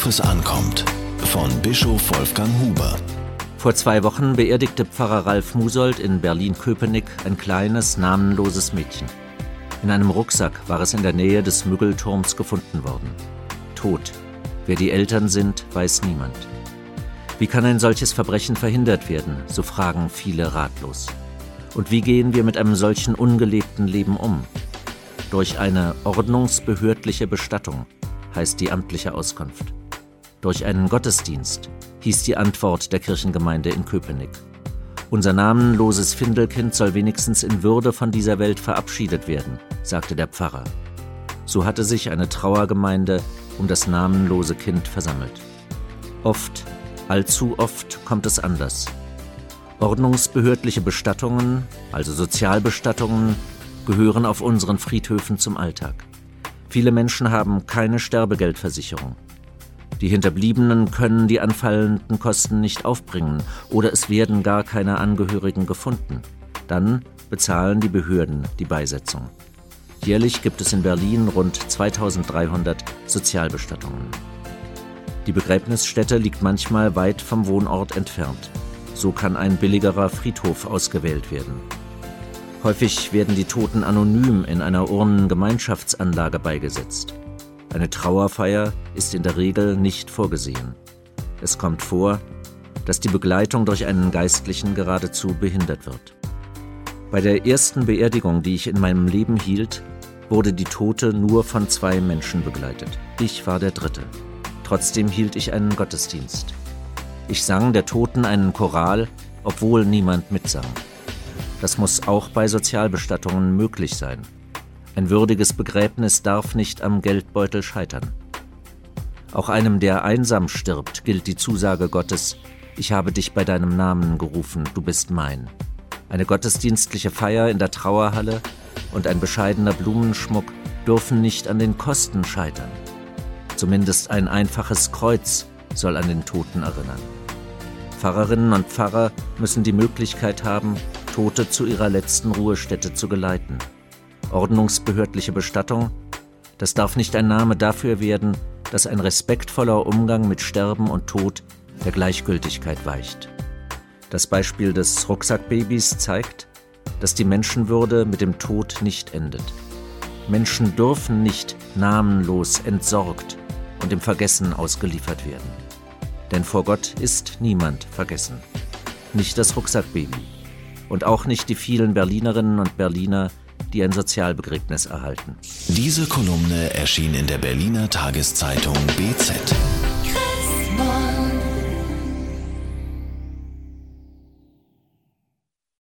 Worauf es ankommt. Von Bischof Wolfgang Huber. Vor zwei Wochen beerdigte Pfarrer Ralf Musold in Berlin-Köpenick ein kleines, namenloses Mädchen. In einem Rucksack war es in der Nähe des Müggelturms gefunden worden. Tot. Wer die Eltern sind, weiß niemand. Wie kann ein solches Verbrechen verhindert werden, so fragen viele ratlos. Und wie gehen wir mit einem solchen ungelebten Leben um? Durch eine ordnungsbehördliche Bestattung, heißt die amtliche Auskunft. Durch einen Gottesdienst, hieß die Antwort der Kirchengemeinde in Köpenick. Unser namenloses Findelkind soll wenigstens in Würde von dieser Welt verabschiedet werden, sagte der Pfarrer. So hatte sich eine Trauergemeinde um das namenlose Kind versammelt. Oft Allzu oft kommt es anders. Ordnungsbehördliche Bestattungen, also Sozialbestattungen, gehören auf unseren Friedhöfen zum Alltag. Viele Menschen haben keine Sterbegeldversicherung. Die Hinterbliebenen können die anfallenden Kosten nicht aufbringen oder es werden gar keine Angehörigen gefunden. Dann bezahlen die Behörden die Beisetzung. Jährlich gibt es in Berlin rund 2300 Sozialbestattungen. Die Begräbnisstätte liegt manchmal weit vom Wohnort entfernt. So kann ein billigerer Friedhof ausgewählt werden. Häufig werden die Toten anonym in einer Urnengemeinschaftsanlage beigesetzt. Eine Trauerfeier ist in der Regel nicht vorgesehen. Es kommt vor, dass die Begleitung durch einen Geistlichen geradezu behindert wird. Bei der ersten Beerdigung, die ich in meinem Leben hielt, wurde die Tote nur von zwei Menschen begleitet. Ich war der Dritte. Trotzdem hielt ich einen Gottesdienst. Ich sang der Toten einen Choral, obwohl niemand mitsang. Das muss auch bei Sozialbestattungen möglich sein. Ein würdiges Begräbnis darf nicht am Geldbeutel scheitern. Auch einem, der einsam stirbt, gilt die Zusage Gottes, ich habe dich bei deinem Namen gerufen, du bist mein. Eine gottesdienstliche Feier in der Trauerhalle und ein bescheidener Blumenschmuck dürfen nicht an den Kosten scheitern. Zumindest ein einfaches Kreuz soll an den Toten erinnern. Pfarrerinnen und Pfarrer müssen die Möglichkeit haben, Tote zu ihrer letzten Ruhestätte zu geleiten. Ordnungsbehördliche Bestattung, das darf nicht ein Name dafür werden, dass ein respektvoller Umgang mit Sterben und Tod der Gleichgültigkeit weicht. Das Beispiel des Rucksackbabys zeigt, dass die Menschenwürde mit dem Tod nicht endet. Menschen dürfen nicht namenlos entsorgt und im Vergessen ausgeliefert werden. Denn vor Gott ist niemand vergessen. Nicht das Rucksackbaby. Und auch nicht die vielen Berlinerinnen und Berliner, die ein Sozialbegräbnis erhalten. Diese Kolumne erschien in der Berliner Tageszeitung BZ.